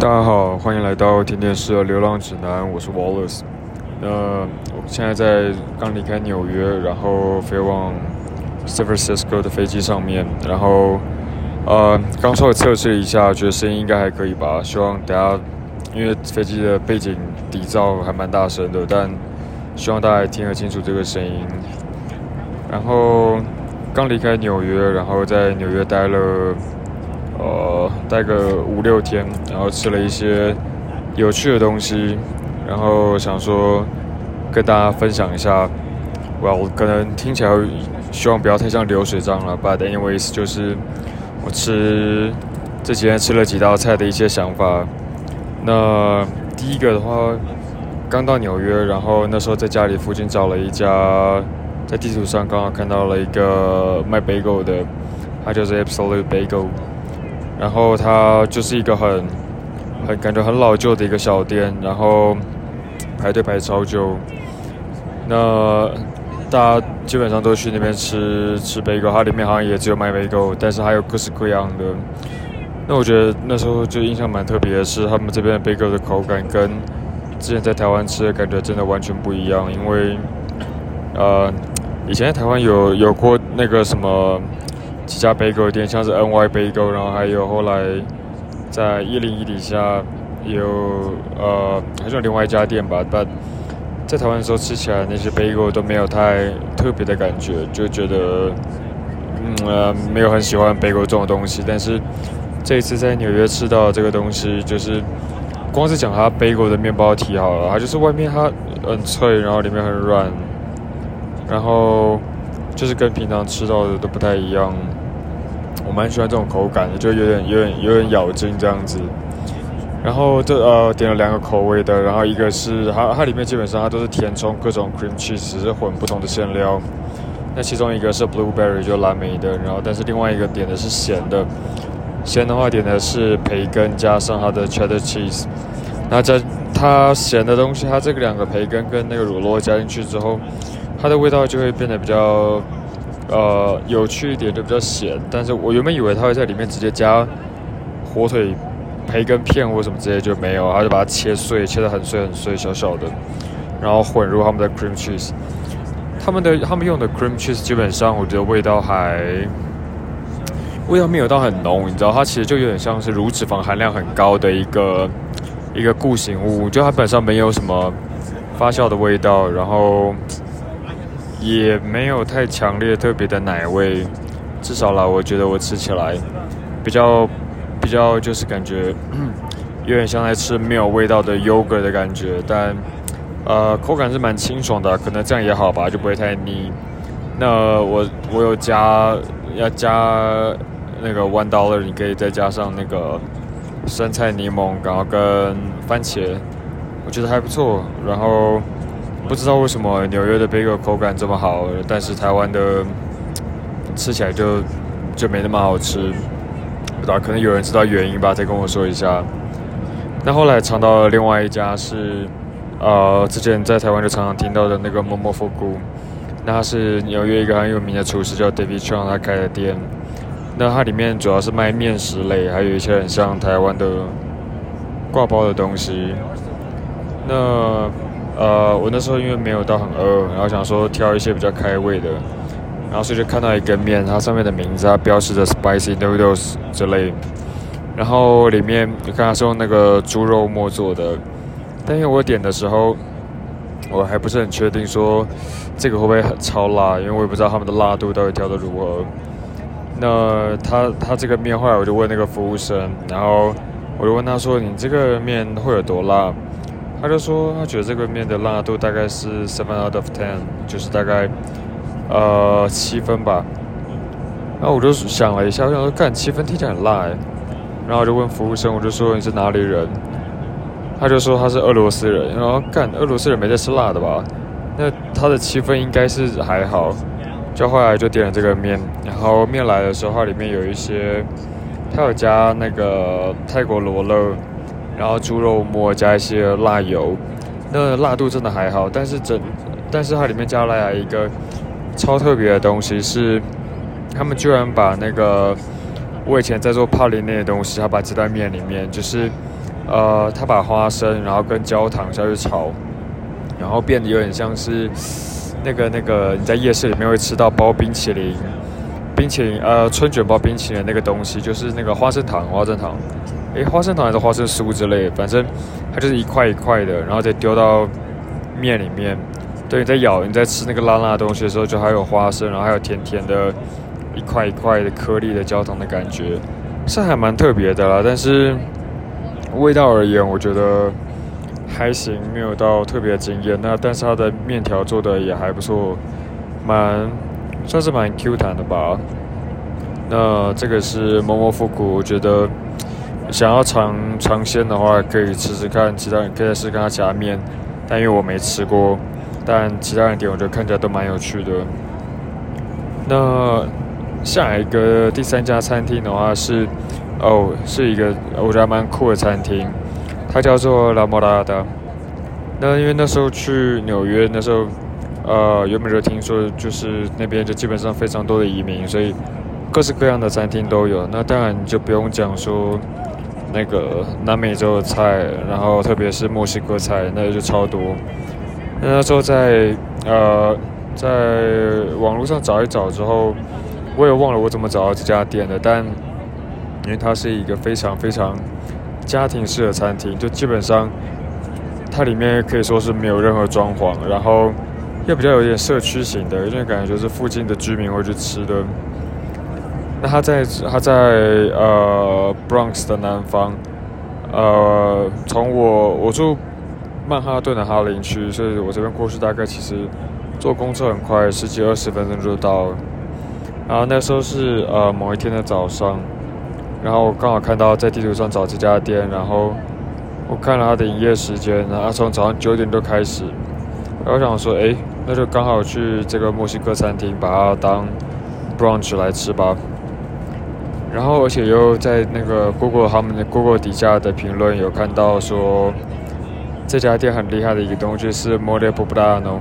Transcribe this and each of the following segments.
大家好，欢迎来到甜点师的流浪指南，我是 Wallace。那我现在在刚离开纽约，然后飞往 San Francisco 的飞机上面，然后呃刚稍微测试了一下，觉得声音应该还可以吧。希望大家因为飞机的背景底噪还蛮大声的，但希望大家听得清楚这个声音。然后刚离开纽约，然后在纽约待了。呃，待个五六天，然后吃了一些有趣的东西，然后想说跟大家分享一下。我可能听起来希望不要太像流水账了，But anyways，就是我吃这几天吃了几道菜的一些想法。那第一个的话，刚到纽约，然后那时候在家里附近找了一家，在地图上刚好看到了一个卖 bagel 的，它就是 Absolute Bagel。然后它就是一个很很感觉很老旧的一个小店，然后排队排超久。那大家基本上都去那边吃吃贝狗，它里面好像也只有卖贝狗，但是还有各式各样的。那我觉得那时候就印象蛮特别的是，他们这边的贝狗的口感跟之前在台湾吃的感觉真的完全不一样，因为呃以前在台湾有有过那个什么。几家 bagel 店，像是 NY Bagel，然后还有后来在一零一底下有呃，还有另外一家店吧。但在台湾的时候吃起来那些 bagel 都没有太特别的感觉，就觉得嗯呃没有很喜欢 bagel 这种东西。但是这一次在纽约吃到这个东西，就是光是讲它 bagel 的面包体好了，它就是外面它很脆，然后里面很软，然后就是跟平常吃到的都不太一样。我蛮喜欢这种口感的，就有点、有点、有点咬劲这样子。然后这呃点了两个口味的，然后一个是它它里面基本上它都是填充各种 cream cheese，只是混不同的馅料。那其中一个是 blueberry 就蓝莓的，然后但是另外一个点的是咸的，咸的话点的是培根加上它的 cheddar cheese。那在它咸的东西，它这个两个培根跟那个乳酪加进去之后，它的味道就会变得比较。呃，有趣一点就比较咸，但是我原本以为他会在里面直接加火腿、培根片或什么之类，就没有，他就把它切碎，切得很碎很碎，小小的，然后混入他们的 cream cheese。他们的他们用的 cream cheese 基本上我觉得味道还味道没有到很浓，你知道，它其实就有点像是乳脂肪含量很高的一个一个固形物，就它本身没有什么发酵的味道，然后。也没有太强烈特别的奶味，至少啦，我觉得我吃起来比较比较就是感觉 有点像在吃没有味道的 yogurt 的感觉，但呃口感是蛮清爽的，可能这样也好吧，就不会太腻。那我我有加要加那个 one dollar，你可以再加上那个生菜柠檬，然后跟番茄，我觉得还不错。然后。不知道为什么纽约的 bagel 口感这么好，但是台湾的吃起来就就没那么好吃。不知道可能有人知道原因吧，再跟我说一下。那后来尝到了另外一家是，呃，之前在台湾就常常听到的那个 Momofuku，那它是纽约一个很有名的厨师叫 David Chang 他开的店。那它里面主要是卖面食类，还有一些很像台湾的挂包的东西。那呃，我那时候因为没有到很饿，然后想说挑一些比较开胃的，然后所以就看到一根面，它上面的名字它标示着 spicy noodles 之类，然后里面你看它是用那个猪肉末做的，但因为我点的时候，我还不是很确定说这个会不会很超辣，因为我也不知道他们的辣度到底调的如何。那他他这个面后来我就问那个服务生，然后我就问他说：“你这个面会有多辣？”他就说，他觉得这个面的辣度大概是 seven out of ten，就是大概呃七分吧。然后我就想了一下，我想说，干七分听起来很辣哎。然后我就问服务生，我就说你是哪里人？他就说他是俄罗斯人。然后干俄罗斯人没在吃辣的吧？那他的七分应该是还好。就后来就点了这个面，然后面来的时候，它里面有一些，他有加那个泰国罗勒。然后猪肉末加一些辣油，那辣度真的还好，但是整，但是它里面加了一个超特别的东西，是他们居然把那个我以前在做帕林那些东西，他把鸡蛋面里面就是呃，他把花生然后跟焦糖下去炒，然后变得有点像是那个那个你在夜市里面会吃到包冰淇淋，冰淇淋呃春卷包冰淇淋那个东西，就是那个花生糖花生糖，诶，花生糖还是花生酥之类，反正它就是一块一块的，然后再丢到面里面。对，你在咬你在吃那个辣辣的东西的时候，就还有花生，然后还有甜甜的，一块一块的颗粒的焦糖的感觉，是还蛮特别的啦。但是味道而言，我觉得还行，没有到特别惊艳。那但是它的面条做的也还不错，蛮算是蛮 Q 弹的吧。那这个是某某复古，我觉得想要尝尝鲜的话，可以吃吃看，其他人可以试看它夹面，但因为我没吃过。但其他人点我觉得看起来都蛮有趣的。那下一个第三家餐厅的话是，哦，是一个我觉得蛮酷的餐厅，它叫做拉莫拉达。那因为那时候去纽约，那时候呃原本就听说就是那边就基本上非常多的移民，所以各式各样的餐厅都有。那当然就不用讲说那个南美洲的菜，然后特别是墨西哥菜，那就超多。那时候在呃，在网络上找一找之后，我也忘了我怎么找到这家店的。但因为它是一个非常非常家庭式的餐厅，就基本上它里面可以说是没有任何装潢，然后又比较有点社区型的，有点感觉就是附近的居民会去吃的。那他在他在呃 Bronx 的南方，呃，从我我住。曼哈顿的哈林区，所以我这边过去大概其实坐公车很快，十几二十分钟就到了。然后那时候是呃某一天的早上，然后我刚好看到在地图上找这家店，然后我看了它的营业时间，然后从早上九点多开始，然后想说，哎，那就刚好去这个墨西哥餐厅把它当 brunch 来吃吧。然后而且又在那个 Google 他们的 Google 底下的评论有看到说。这家店很厉害的一个东西是 Mole Poblano。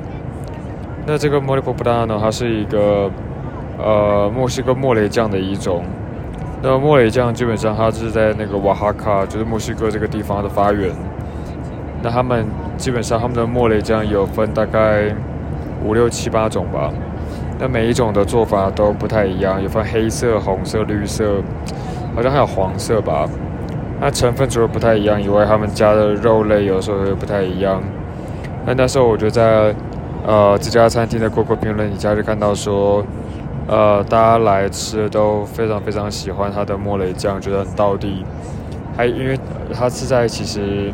那这个 Mole Poblano 它是一个呃墨西哥莫雷酱的一种。那莫雷酱基本上它是在那个瓦哈卡，就是墨西哥这个地方的发源。那他们基本上他们的莫雷酱有分大概五六七八种吧。那每一种的做法都不太一样，有分黑色、红色、绿色，好像还有黄色吧。那成分除了不太一样以外，他们加的肉类有时候也不太一样。那那时候我就在呃这家餐厅的各个评论底下就看到说，呃大家来吃都非常非常喜欢它的莫雷酱，觉得很到地。还因为它是在其实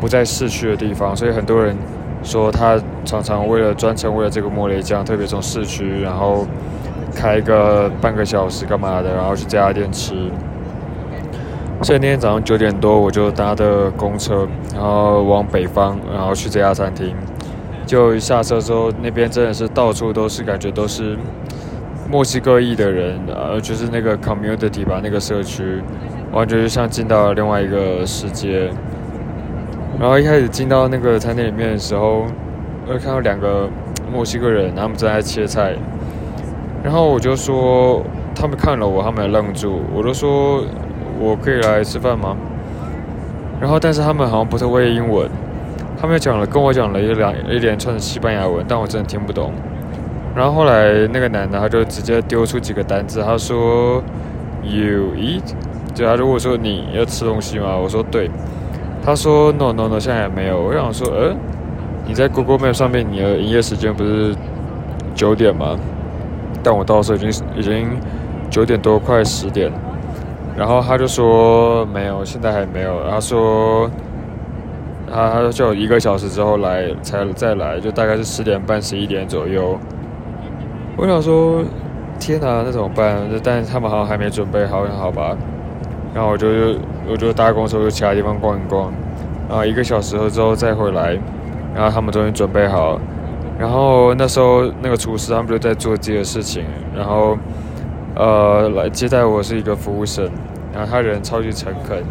不在市区的地方，所以很多人说他常常为了专程为了这个莫雷酱，特别从市区然后开个半个小时干嘛的，然后去这家店吃。所以那天早上九点多，我就搭的公车，然后往北方，然后去这家餐厅。就一下车之后，那边真的是到处都是，感觉都是墨西哥裔的人，呃，就是那个 community 吧，那个社区，完全就像进到了另外一个世界。然后一开始进到那个餐厅里面的时候，我看到两个墨西哥人，他们正在切菜。然后我就说，他们看了我，他们也愣住。我就说。我可以来吃饭吗？然后，但是他们好像不太会英文，他们讲了跟我讲了一两一连串的西班牙文，但我真的听不懂。然后后来那个男的他就直接丢出几个单字，他说 “You eat”，就他如果说你要吃东西吗？我说对。他说 “No No No”，现在也没有。我想说，呃，你在 Google Map 上面你的营业时间不是九点吗？但我到时候已经已经九点多，快十点。然后他就说没有，现在还没有。他说他他说就一个小时之后来才再来，就大概是十点半十一点左右。我想说天哪，那怎么办？但他们好像还没准备好，好吧。然后我就我就搭公车去其他地方逛一逛，然后一个小时之后再回来。然后他们终于准备好，然后那时候那个厨师他们就在做自己的事情，然后。呃，来接待我是一个服务生，然后他人超级诚恳，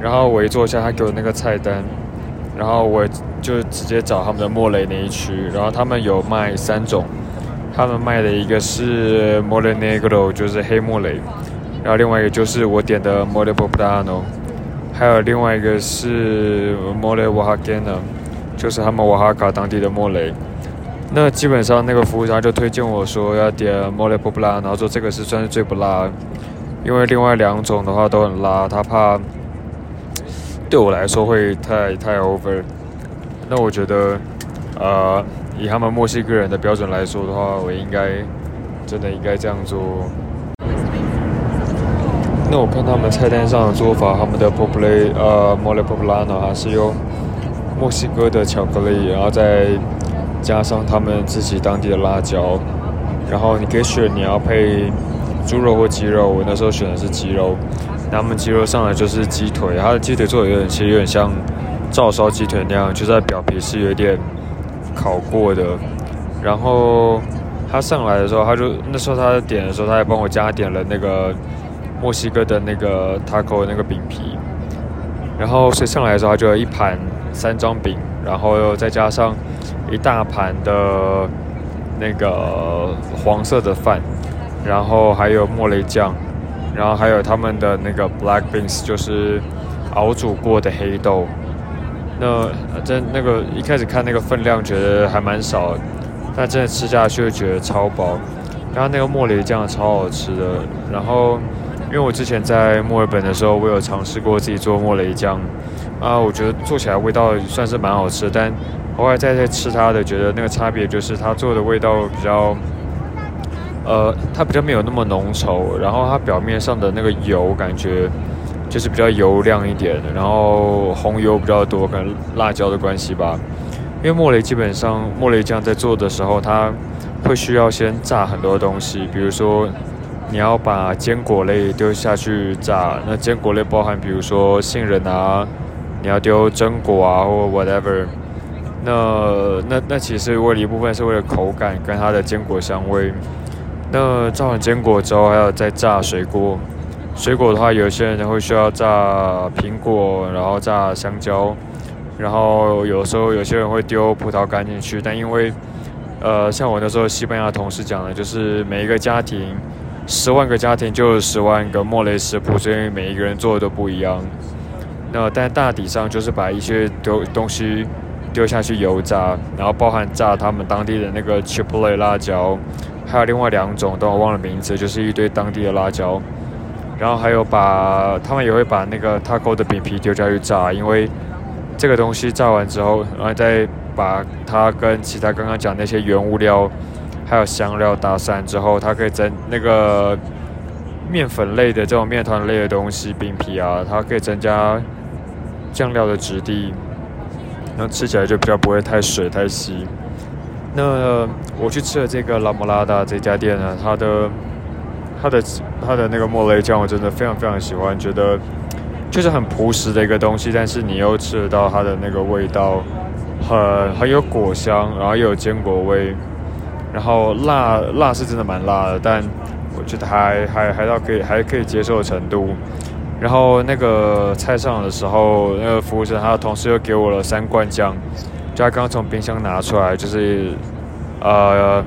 然后我一坐下，他给我那个菜单，然后我就直接找他们的莫雷那一区，然后他们有卖三种，他们卖的一个是莫雷 negro，就是黑莫雷，然后另外一个就是我点的莫雷波普达诺，还有另外一个是莫雷瓦哈根呢，就是他们瓦哈卡当地的莫雷。那基本上那个服务商就推荐我说要点莫雷波不辣，然后说这个是算是最不辣，因为另外两种的话都很辣，他怕对我来说会太太 over。那我觉得，呃，以他们墨西哥人的标准来说的话，我应该真的应该这样做。那我看他们菜单上的做法，他们的 poble 呃 mole poblano 还是用墨西哥的巧克力，然后再加上他们自己当地的辣椒，然后你可以选你要配猪肉或鸡肉。我那时候选的是鸡肉，那他们鸡肉上来就是鸡腿，它的鸡腿做的有点其实有点像照烧鸡腿那样，就在表皮是有点烤过的。然后他上来的时候，他就那时候他点的时候，他还帮我加点了那个。墨西哥的那个 taco 那个饼皮，然后所以上来的时候，它就有一盘三张饼，然后又再加上一大盘的那个黄色的饭，然后还有莫雷酱，然后还有他们的那个 black beans，就是熬煮过的黑豆。那真那个一开始看那个分量觉得还蛮少，但真的吃下去就觉得超饱。然后那个莫雷酱超好吃的，然后。因为我之前在墨尔本的时候，我有尝试过自己做莫雷酱，啊，我觉得做起来味道算是蛮好吃，但后来再再吃它的，觉得那个差别就是它做的味道比较，呃，它比较没有那么浓稠，然后它表面上的那个油感觉就是比较油亮一点，然后红油比较多，可能辣椒的关系吧。因为莫雷基本上莫雷酱在做的时候，它会需要先炸很多东西，比如说。你要把坚果类丢下去炸，那坚果类包含比如说杏仁啊，你要丢榛果啊或 whatever，那那那其实为了一部分是为了口感跟它的坚果香味。那炸完坚果之后还要再炸水果，水果的话有些人会需要炸苹果，然后炸香蕉，然后有时候有些人会丢葡萄干进去，但因为呃像我那时候西班牙同事讲的，就是每一个家庭。十万个家庭就有十万个莫雷食谱，所以每一个人做的都不一样。那但大体上就是把一些丢东西丢下去油炸，然后包含炸他们当地的那个 chipotle 辣椒，还有另外两种，但我忘了名字，就是一堆当地的辣椒。然后还有把他们也会把那个 taco 的饼皮丢下去炸，因为这个东西炸完之后，然后再把它跟其他刚刚讲那些原物料。还有香料打散之后，它可以增那个面粉类的这种面团类的东西，饼皮啊，它可以增加酱料的质地，然后吃起来就比较不会太水太稀。那我去吃了这个拉莫拉达这家店呢，它的它的它的那个莫雷酱我真的非常非常喜欢，觉得就是很朴实的一个东西，但是你又吃得到它的那个味道，很很有果香，然后又有坚果味。然后辣辣是真的蛮辣的，但我觉得还还还到可以还可以接受的程度。然后那个菜上的时候，那个服务生他同时又给我了三罐酱，就他刚从冰箱拿出来，就是呃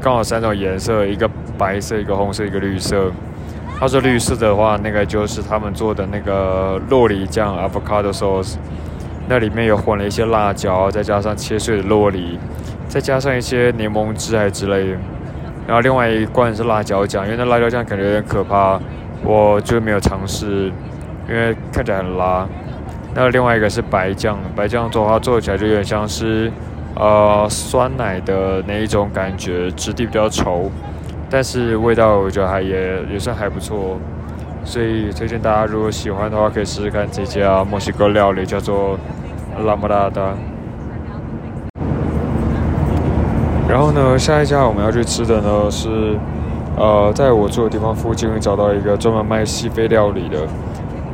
刚好三种颜色，一个白色，一个红色，一个绿色。他说绿色的话，那个就是他们做的那个洛梨酱 （avocado sauce），那里面有混了一些辣椒，再加上切碎的洛梨。再加上一些柠檬汁还之类的，然后另外一罐是辣椒酱，因为那辣椒酱感觉有点可怕，我就没有尝试，因为看起来很辣。那另外一个是白酱，白酱做的话做起来就有点像是呃酸奶的那一种感觉，质地比较稠，但是味道我觉得还也也算还不错，所以推荐大家如果喜欢的话可以试试看这家墨西哥料理，叫做拉莫达达。然后呢，下一家我们要去吃的呢是，呃，在我住的地方附近找到一个专门卖西非料理的。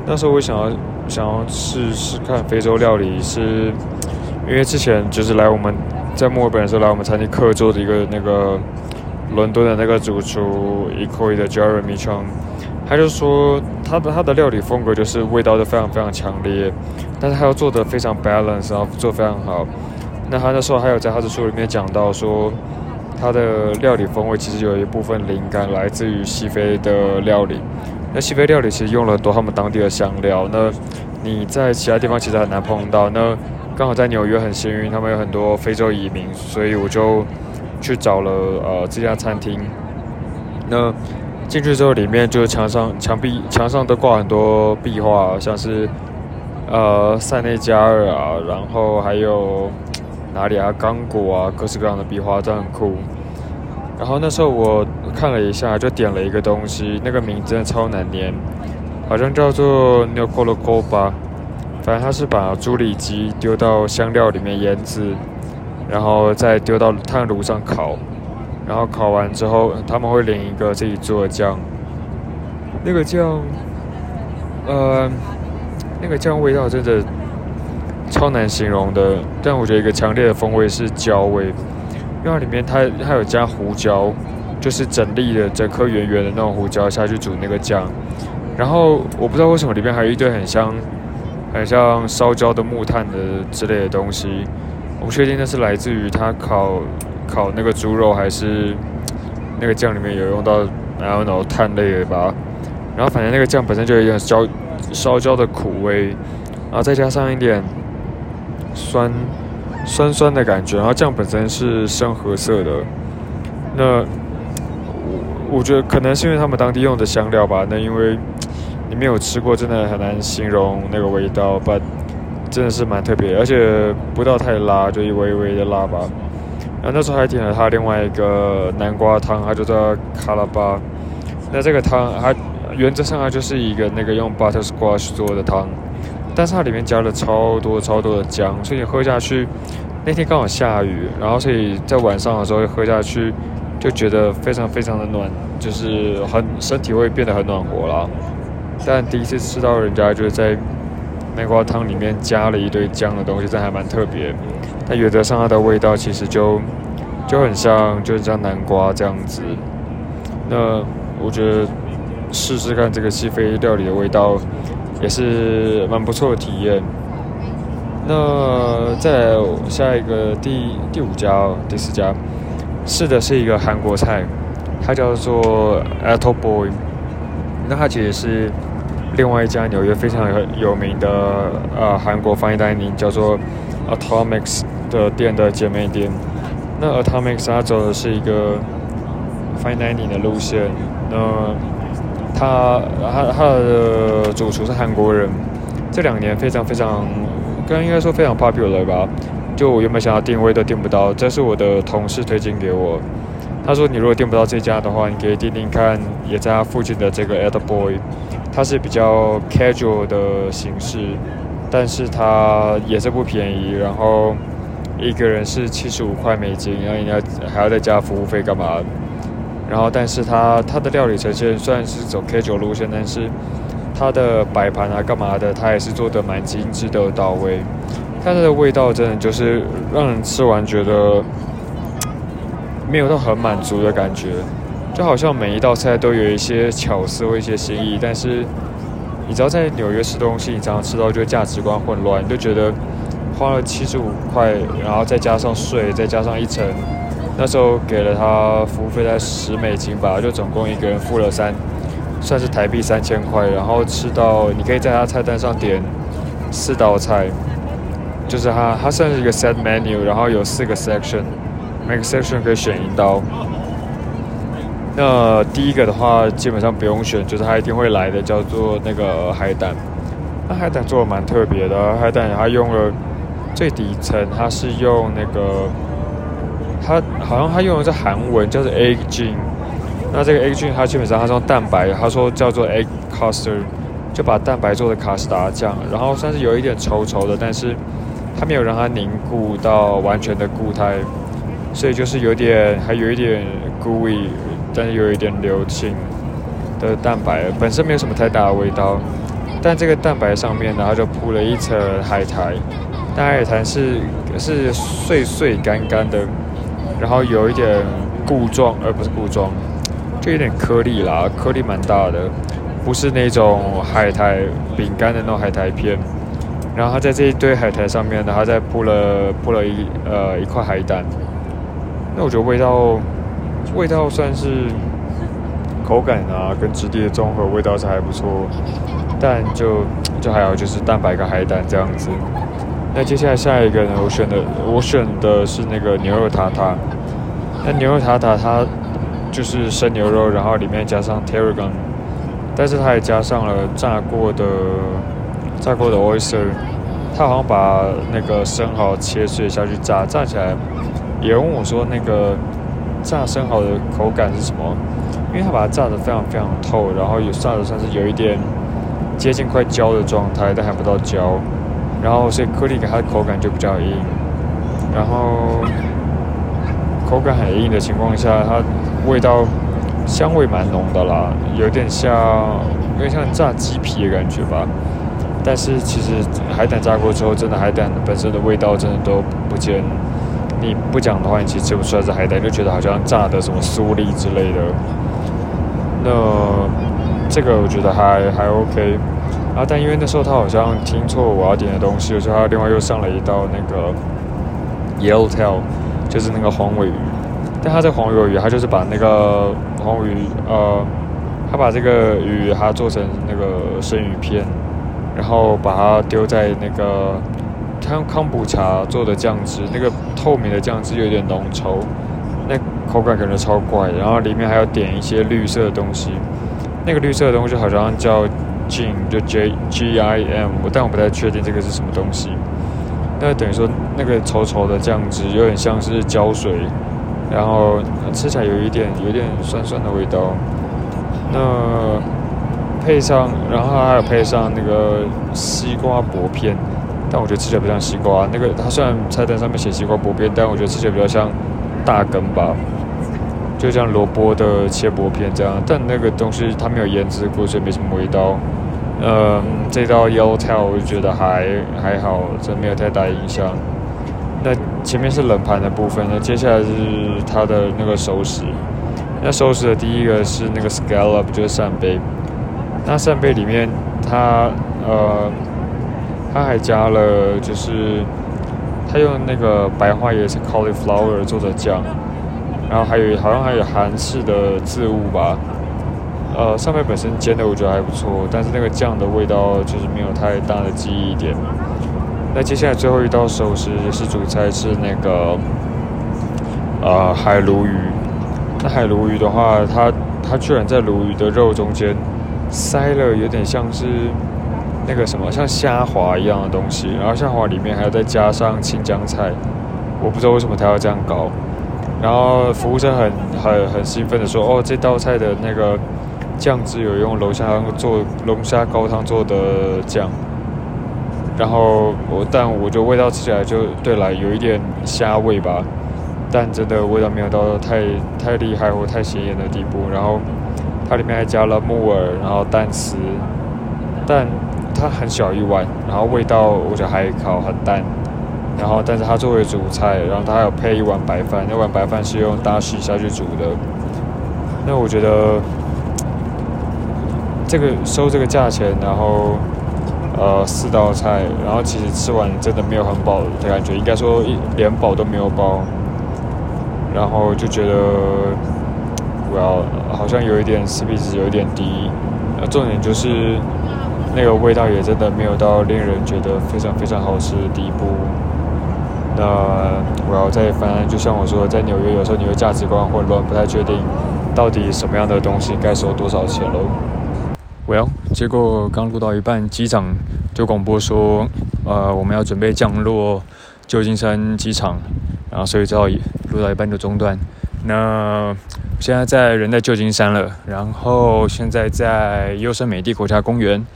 那时候我想要想要试试看非洲料理，是因为之前就是来我们在墨尔本的时候来我们餐厅客座的一个那个伦敦的那个主厨 e c o y 的 Jeremy Chang，他就说他的他的料理风格就是味道都非常非常强烈，但是他要做的非常 balance，然后做非常好。那他那时候还有在他的书里面讲到说，他的料理风味其实有一部分灵感来自于西非的料理，那西非料理其实用了很多他们当地的香料，那你在其他地方其实很难碰到。那刚好在纽约很幸运，他们有很多非洲移民，所以我就去找了呃这家餐厅。那进去之后，里面就是墙上墙壁墙上都挂很多壁画，像是呃塞内加尔啊，然后还有哪里啊，刚果啊，各式各样的壁画都很酷。然后那时候我看了一下，就点了一个东西，那个名字超难念，好像叫做 n o c o l o g o b a 反正他是把猪里脊丢到香料里面腌制，然后再丢到炭炉上烤，然后烤完之后他们会淋一个自己做的酱，那个酱，呃，那个酱味道真的超难形容的，但我觉得一个强烈的风味是焦味。因为它里面它它有加胡椒，就是整粒的整颗圆圆的那种胡椒下去煮那个酱，然后我不知道为什么里面还有一堆很香很像烧焦的木炭的之类的东西，我不确定那是来自于它烤烤那个猪肉还是那个酱里面有用到然后那种炭类的吧，然后反正那个酱本身就有点焦烧焦的苦味，然后再加上一点酸。酸酸的感觉，然后酱本身是深褐色的。那我我觉得可能是因为他们当地用的香料吧。那因为你没有吃过，真的很难形容那个味道。但真的是蛮特别，而且不到太辣，就一微微的辣吧。然后那时候还点了他另外一个南瓜汤，它就叫卡拉巴。那这个汤它原则上它就是一个那个用 butter squash 做的汤。但是它里面加了超多超多的姜，所以你喝下去，那天刚好下雨，然后所以在晚上的时候喝下去，就觉得非常非常的暖，就是很身体会变得很暖和啦。但第一次吃到人家就是在南瓜汤里面加了一堆姜的东西，这还蛮特别。但原则上它的味道其实就就很像就是像南瓜这样子。那我觉得试试看这个西非料理的味道。也是蛮不错的体验。那在下一个第第五家、第四家，试的是一个韩国菜，它叫做 Apple Boy。那它其实是另外一家纽约非常有名的呃韩国翻译单宁，叫做 Atomics 的店的姐妹店。那 Atomics 它走的是一个 fine dining 的路线。那他他他的主厨是韩国人，这两年非常非常，刚应该说非常 popular 吧。就我原本想要定位都订不到，这是我的同事推荐给我。他说你如果订不到这家的话，你可以订订看也在他附近的这个 Ed Boy，它是比较 casual 的形式，但是它也是不便宜，然后一个人是七十五块美金，然后你要还要再加服务费干嘛？然后，但是它它的料理呈现虽然是走 K 九路线，但是它的摆盘啊、干嘛的，它也是做的蛮精致的到位。但它的味道真的就是让人吃完觉得没有到很满足的感觉，就好像每一道菜都有一些巧思或一些新意。但是你知道在纽约吃东西，你常常吃到就价值观混乱，你就觉得花了七十五块，然后再加上税，再加上一层。那时候给了他服务费在十美金吧，就总共一个人付了三，算是台币三千块。然后吃到你可以在他菜单上点四道菜，就是他他算是一个 set menu，然后有四个 section，每个 section 可以选一道。那第一个的话基本上不用选，就是他一定会来的，叫做那个海胆。那海胆做的蛮特别的，海胆他用了最底层，他是用那个。它好像它用的是韩文，叫做 egg gin。那这个 egg gin 它基本上它是用蛋白，他说叫做 egg custard，就把蛋白做的卡士达酱，然后算是有一点稠稠的，但是它没有让它凝固到完全的固态，所以就是有点还有一点 gooey，但是有一点流清的蛋白，本身没有什么太大的味道。但这个蛋白上面呢，它就铺了一层海苔，但海苔是是碎碎干干的。然后有一点固状，而不是固状，就有点颗粒啦，颗粒蛮大的，不是那种海苔饼干的那种海苔片。然后它在这一堆海苔上面呢，它再铺了铺了一呃一块海胆。那我觉得味道味道算是口感啊跟质地的综合味道是还不错，但就就还有就是蛋白跟海胆这样子。那接下来下一个呢，我选的我选的是那个牛肉塔塔。那牛肉塔塔它就是生牛肉，然后里面加上 tarragon，但是它也加上了炸过的炸过的 oyster。它好像把那个生蚝切碎下去炸，炸起来。也问我说：“那个炸生蚝的口感是什么？”因为它把它炸得非常非常透，然后有炸的算是有一点接近快焦的状态，但还不到焦。然后所以颗粒感它的口感就比较硬。然后口感很硬的情况下，它味道香味蛮浓的啦，有点像有点像炸鸡皮的感觉吧。但是其实海胆炸过之后，真的海胆本身的味道真的都不见。你不讲的话，你其实吃不出来是海胆，就觉得好像炸的什么酥粒之类的。那这个我觉得还还 OK。啊但因为那时候他好像听错我要点的东西，所以他另外又上了一道那个 Yellowtail，就是那个黄尾鱼。但他这黄尾鱼，他就是把那个黄尾鱼，呃，他把这个鱼他做成那个生鱼片。然后把它丢在那个，他用康普茶做的酱汁，那个透明的酱汁有点浓稠，那口感感觉超怪。然后里面还要点一些绿色的东西，那个绿色的东西好像叫 G 就 J G I M，但我不太确定这个是什么东西。那等于说那个稠稠的酱汁有点像是胶水，然后吃起来有一点有点酸酸的味道。那。配上，然后还有配上那个西瓜薄片，但我觉得吃起来不像西瓜。那个它虽然菜单上面写西瓜薄片，但我觉得吃起来比较像大根吧，就像萝卜的切薄片这样。但那个东西它没有腌制过，所以没什么味道。嗯，这道腰跳我就觉得还还好，真没有太大影响。那前面是冷盘的部分，那接下来是它的那个熟食。那熟食的第一个是那个 scallop，就是扇贝。那扇贝里面，它呃，它还加了，就是它用那个白花椰是 cauliflower 做的酱，然后还有好像还有韩式的渍物吧，呃，上面本身煎的我觉得还不错，但是那个酱的味道就是没有太大的记忆点。那接下来最后一道熟食是主菜是那个呃海鲈鱼，那海鲈鱼的话，它它居然在鲈鱼的肉中间。塞了有点像是那个什么，像虾滑一样的东西，然后虾滑里面还要再加上青江菜，我不知道为什么它要这样搞。然后服务生很很很兴奋的说：“哦，这道菜的那个酱汁有用龙虾做龙虾高汤做的酱。”然后我但我觉得味道吃起来就对了，有一点虾味吧，但真的味道没有到太太厉害或太显眼的地步。然后。它里面还加了木耳，然后蛋丝，但它很小一碗，然后味道我觉得还好，很淡。然后，但是它作为主菜，然后它还有配一碗白饭，那碗白饭是用大洗下去煮的。那我觉得这个收这个价钱，然后呃四道菜，然后其实吃完真的没有很饱的感觉，应该说一连饱都没有饱，然后就觉得。我要好像有一点 CP 值有一点低，呃，重点就是那个味道也真的没有到令人觉得非常非常好吃的地步。那我要再反正就像我说，在纽约有时候你会价值观混乱，不太确定到底什么样的东西该收多少钱喽。Well，结果刚录到一半，机长就广播说，呃，我们要准备降落旧金山机场，然后所以只好录到一半就中断。那现在在人在旧金山了，然后现在在优胜美地国家公园。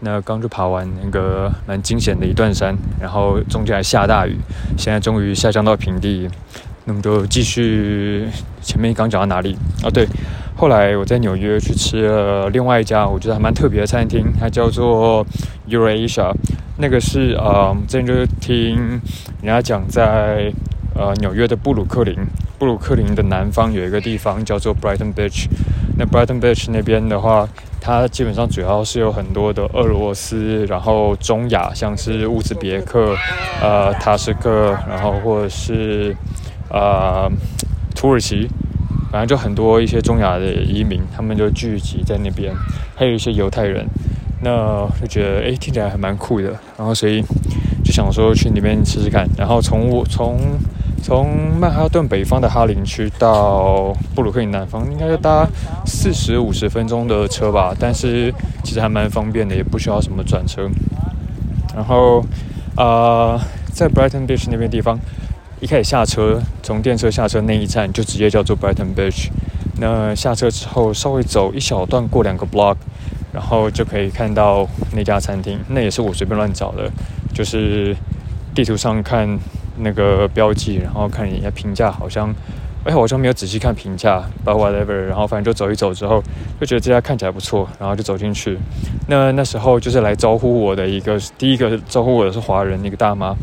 那刚就爬完那个蛮惊险的一段山，然后中间还下大雨，现在终于下降到平地。那么就继续前面刚讲到哪里？哦，对，后来我在纽约去吃了另外一家我觉得还蛮特别的餐厅，它叫做 Eurasia。那个是呃，之前就听人家讲在。呃，纽约的布鲁克林，布鲁克林的南方有一个地方叫做 Brighton Beach。那 Brighton Beach 那边的话，它基本上主要是有很多的俄罗斯，然后中亚，像是乌兹别克、呃，塔什克，然后或者是呃土耳其，反正就很多一些中亚的移民，他们就聚集在那边，还有一些犹太人，那就觉得哎听起来还蛮酷的，然后所以就想说去那边试试看，然后从我从从曼哈顿北方的哈林区到布鲁克林南方，应该要搭四十五十分钟的车吧，但是其实还蛮方便的，也不需要什么转车，然后啊在 Brighton Beach 那边地方。一开始下车，从电车下车那一站就直接叫做 Brighton Beach。那下车之后，稍微走一小段，过两个 block，然后就可以看到那家餐厅。那也是我随便乱找的，就是地图上看那个标记，然后看人家评价，好像哎，好像没有仔细看评价，but whatever。然后反正就走一走之后，就觉得这家看起来不错，然后就走进去。那那时候就是来招呼我的一个第一个招呼我的是华人，一个大妈。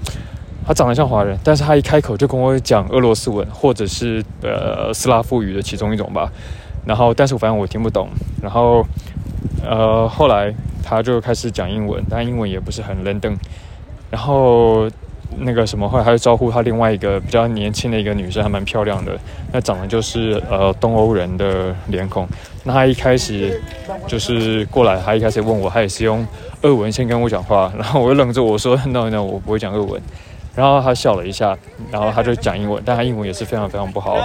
她长得像华人，但是她一开口就跟我讲俄罗斯文，或者是呃斯拉夫语的其中一种吧。然后，但是我反正我听不懂。然后，呃，后来她就开始讲英文，但英文也不是很认登。然后那个什么，后来他就招呼他另外一个比较年轻的一个女生，还蛮漂亮的。那长得就是呃东欧人的脸孔。那他一开始就是过来，他一开始问我，他也是用俄文先跟我讲话。然后我就愣着，我说 no no，我不会讲俄文。然后他笑了一下，然后他就讲英文，但他英文也是非常非常不好。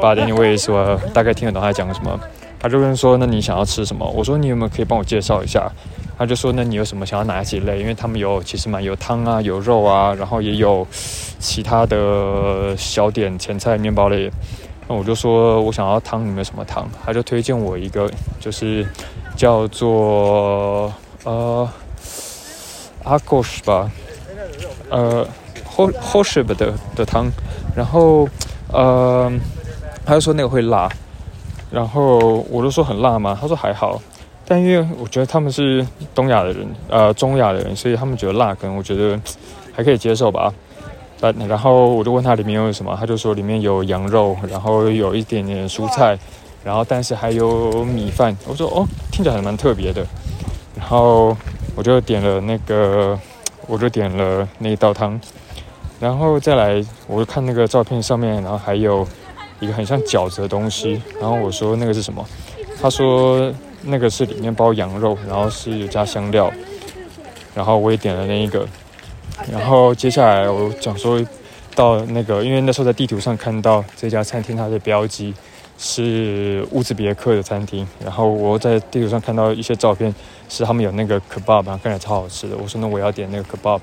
But anyway，说大概听得懂他讲什么。他就问说：“那你想要吃什么？”我说：“你有没有可以帮我介绍一下？”他就说：“那你有什么想要哪几类？因为他们有其实蛮有汤啊，有肉啊，然后也有其他的小点、前菜、面包类。”那我就说：“我想要汤，有没有什么汤？”他就推荐我一个，就是叫做呃阿 o s h 吧，呃。h o s h 的的汤，然后呃，他就说那个会辣，然后我就说很辣吗？他说还好，但因为我觉得他们是东亚的人，呃，中亚的人，所以他们觉得辣，可能我觉得还可以接受吧。但然后我就问他里面有什么，他就说里面有羊肉，然后有一点点蔬菜，然后但是还有米饭。我说哦，听起来还蛮特别的。然后我就点了那个，我就点了那一道汤。然后再来，我就看那个照片上面，然后还有一个很像饺子的东西。然后我说那个是什么？他说那个是里面包羊肉，然后是有加香料。然后我也点了那一个。然后接下来我讲说到那个，因为那时候在地图上看到这家餐厅，它的标记是乌兹别克的餐厅。然后我在地图上看到一些照片，是他们有那个 kebab，看起来超好吃的。我说那我要点那个 kebab。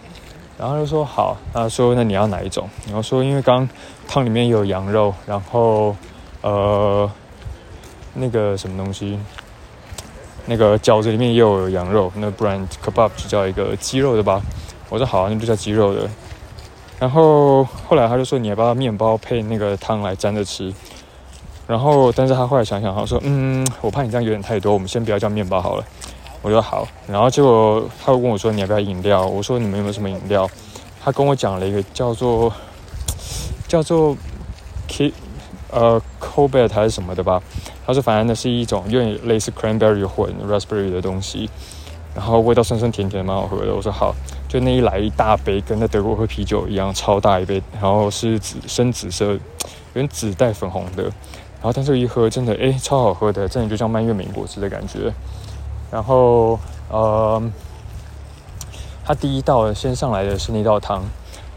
然后就说好，他说那你要哪一种？然后说因为刚汤里面有羊肉，然后呃那个什么东西，那个饺子里面也有羊肉，那不然 kebab 就叫一个鸡肉的吧？我说好，那就叫鸡肉的。然后后来他就说你要不要面包配那个汤来沾着吃？然后但是他后来想想，他说嗯，我怕你这样有点太多，我们先不要叫面包好了。我说好，然后结果他又跟我说：“你要不要饮料？”我说：“你们有没有什么饮料？”他跟我讲了一个叫做叫做 K 呃 Cobalt 还是什么的吧。他说：“反正那是一种有点类似 Cranberry 混 Raspberry 的东西，然后味道酸酸甜甜，蛮好喝的。”我说：“好。”就那一来一大杯，跟在德国喝啤酒一样，超大一杯，然后是紫深紫色，有点紫带粉红的。然后但是一喝，真的哎，超好喝的，真的就像蔓越莓果汁的感觉。然后，呃，他第一道先上来的是那道汤，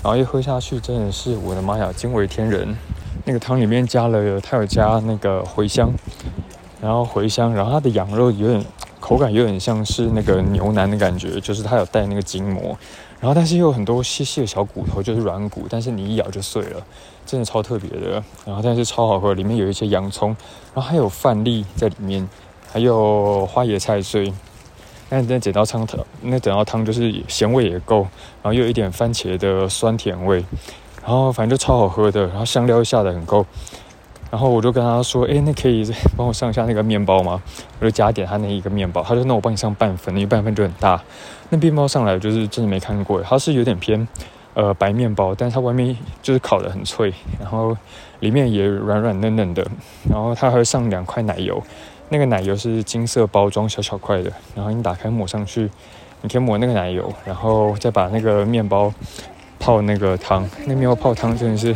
然后一喝下去，真的是我的妈呀，惊为天人！那个汤里面加了，它有加那个茴香，然后茴香，然后它的羊肉有点口感，有点像是那个牛腩的感觉，就是它有带那个筋膜，然后但是又有很多细细的小骨头，就是软骨，但是你一咬就碎了，真的超特别的。然后但是超好喝，里面有一些洋葱，然后还有饭粒在里面。还有花椰菜碎，那那整道汤汤，那整道汤就是咸味也够，然后又有一点番茄的酸甜味，然后反正就超好喝的，然后香料下的很够，然后我就跟他说，哎，那可以 帮我上一下那个面包吗？我就加点他那一个面包，他说那我帮你上半份，因为半份就很大。那面包上来就是真的没看过，它是有点偏呃白面包，但是它外面就是烤的很脆，然后里面也软软嫩嫩的，然后它还会上两块奶油。那个奶油是金色包装，小小块的，然后你打开抹上去，你可以抹那个奶油，然后再把那个面包泡那个汤，那面包泡汤真的是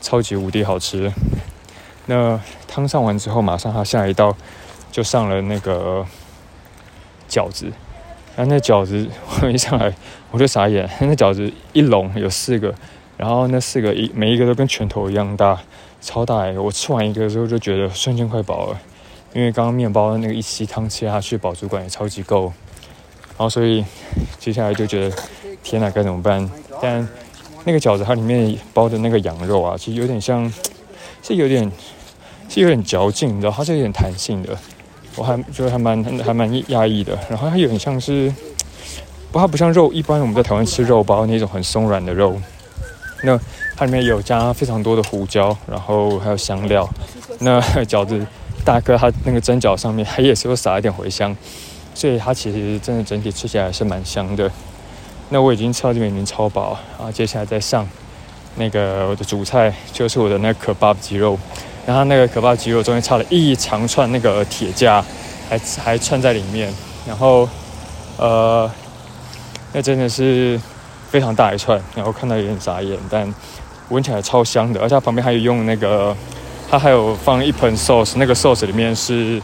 超级无敌好吃。那汤上完之后，马上他下一道就上了那个饺子。然后那饺子我一上来我就傻眼，那饺子一笼有四个，然后那四个一每一个都跟拳头一样大，超大个。我吃完一个之后就觉得瞬间快饱了，因为刚刚面包那个一吸汤吃下去，饱足感也超级够。然后所以接下来就觉得天哪，该怎么办？但那个饺子它里面包的那个羊肉啊，其实有点像，是有点是有点嚼劲的，它是有点弹性的。我还觉得还蛮还蛮压抑的，然后它有点像是，不，它不像肉，一般我们在台湾吃肉包那种很松软的肉，那它里面有加非常多的胡椒，然后还有香料。那饺子大哥他那个蒸饺上面，他也是会撒一点茴香，所以它其实真的整体吃起来还是蛮香的。那我已经吃到这边已经超饱，然后接下来再上那个我的主菜，就是我的那个可巴鸡肉。然后那个可怕鸡肉中间插了一长串那个铁架，还还串在里面。然后，呃，那真的是非常大一串。然后看到有点傻眼，但闻起来超香的。而且它旁边还有用那个，它还有放一盆 sauce，那个 sauce 里面是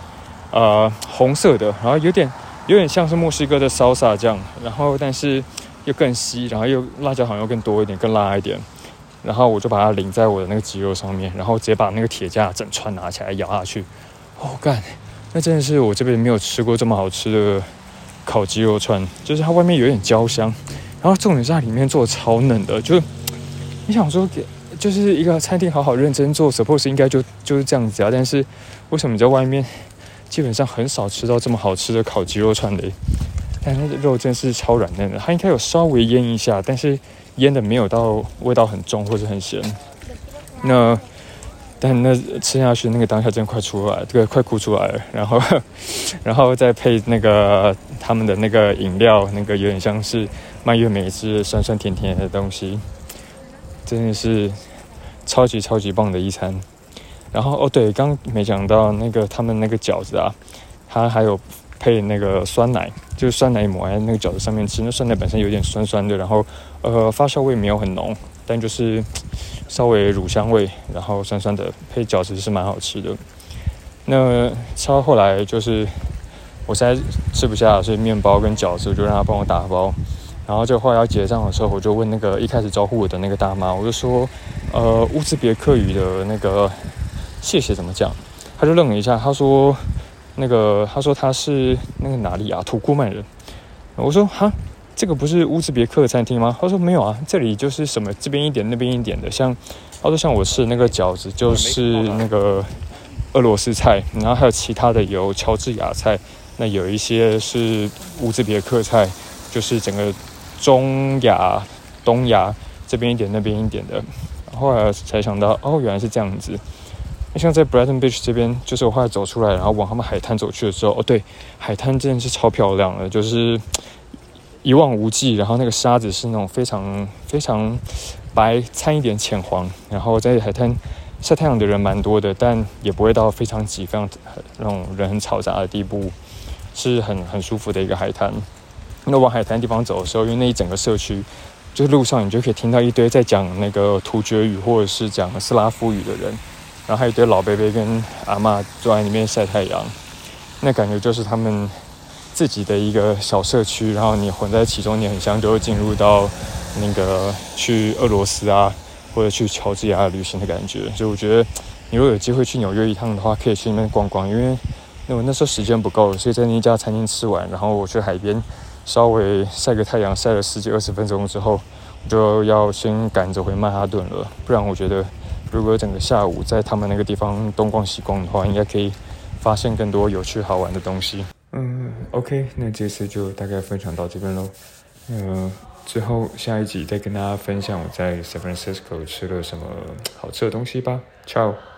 呃红色的，然后有点有点像是墨西哥的 salsa 酱，然后但是又更稀，然后又辣椒好像又更多一点，更辣一点。然后我就把它淋在我的那个鸡肉上面，然后直接把那个铁架整串拿起来咬下去。哦干，那真的是我这边没有吃过这么好吃的烤鸡肉串，就是它外面有点焦香，然后重点是它里面做的超嫩的。就你想说，给 就是一个餐厅好好认真做，suppose 应该就就是这样子啊。但是为什么你在外面基本上很少吃到这么好吃的烤鸡肉串嘞？但是肉真是超软嫩的，它应该有稍微腌一下，但是。腌的没有到味道很重或者很咸，那但那吃下去那个当下真快出来，这个快哭出来了。然后，然后再配那个他们的那个饮料，那个有点像是蔓越莓汁，酸酸甜甜的东西，真的是超级超级棒的一餐。然后哦对，刚没讲到那个他们那个饺子啊，它还有。配那个酸奶，就是酸奶抹在那个饺子上面吃。那酸奶本身有点酸酸的，然后呃发酵味没有很浓，但就是稍微乳香味，然后酸酸的，配饺子是蛮好吃的。那吃到后来就是我实在吃不下，所以面包跟饺子就让他帮我打包。然后就后来要结账的时候，我就问那个一开始招呼我的那个大妈，我就说呃乌兹别克语的那个谢谢怎么讲？他就愣了一下，他说。那个他说他是那个哪里啊？土库曼人。我说哈，这个不是乌兹别克餐厅吗？他说没有啊，这里就是什么这边一点那边一点的。像他说像我吃那个饺子就是那个俄罗斯菜，然后还有其他的有乔治亚菜，那有一些是乌兹别克菜，就是整个中亚、东亚这边一点那边一点的。后来才想到哦，原来是这样子。那像在 Brighton Beach 这边，就是我后来走出来，然后往他们海滩走去的时候，哦，对，海滩真的是超漂亮的，就是一望无际，然后那个沙子是那种非常非常白，掺一点浅黄，然后在海滩晒太阳的人蛮多的，但也不会到非常挤、非常那种人很嘈杂的地步，是很很舒服的一个海滩。那往海滩地方走的时候，因为那一整个社区，就是路上你就可以听到一堆在讲那个突厥语或者是讲斯拉夫语的人。然后还有一堆老伯伯跟阿妈坐在里面晒太阳，那感觉就是他们自己的一个小社区。然后你混在其中，你很像就会进入到那个去俄罗斯啊，或者去乔治亚旅行的感觉。所以我觉得，你如果有机会去纽约一趟的话，可以去那边逛逛。因为那我那时候时间不够，所以在那家餐厅吃完，然后我去海边稍微晒个太阳，晒了十几二十分钟之后，我就要先赶着回曼哈顿了。不然我觉得。如果整个下午在他们那个地方东逛西逛的话，应该可以发现更多有趣好玩的东西。嗯，OK，那这次就大概分享到这边喽。呃，最后下一集再跟大家分享我在 San Francisco 吃了什么好吃的东西吧。Ciao。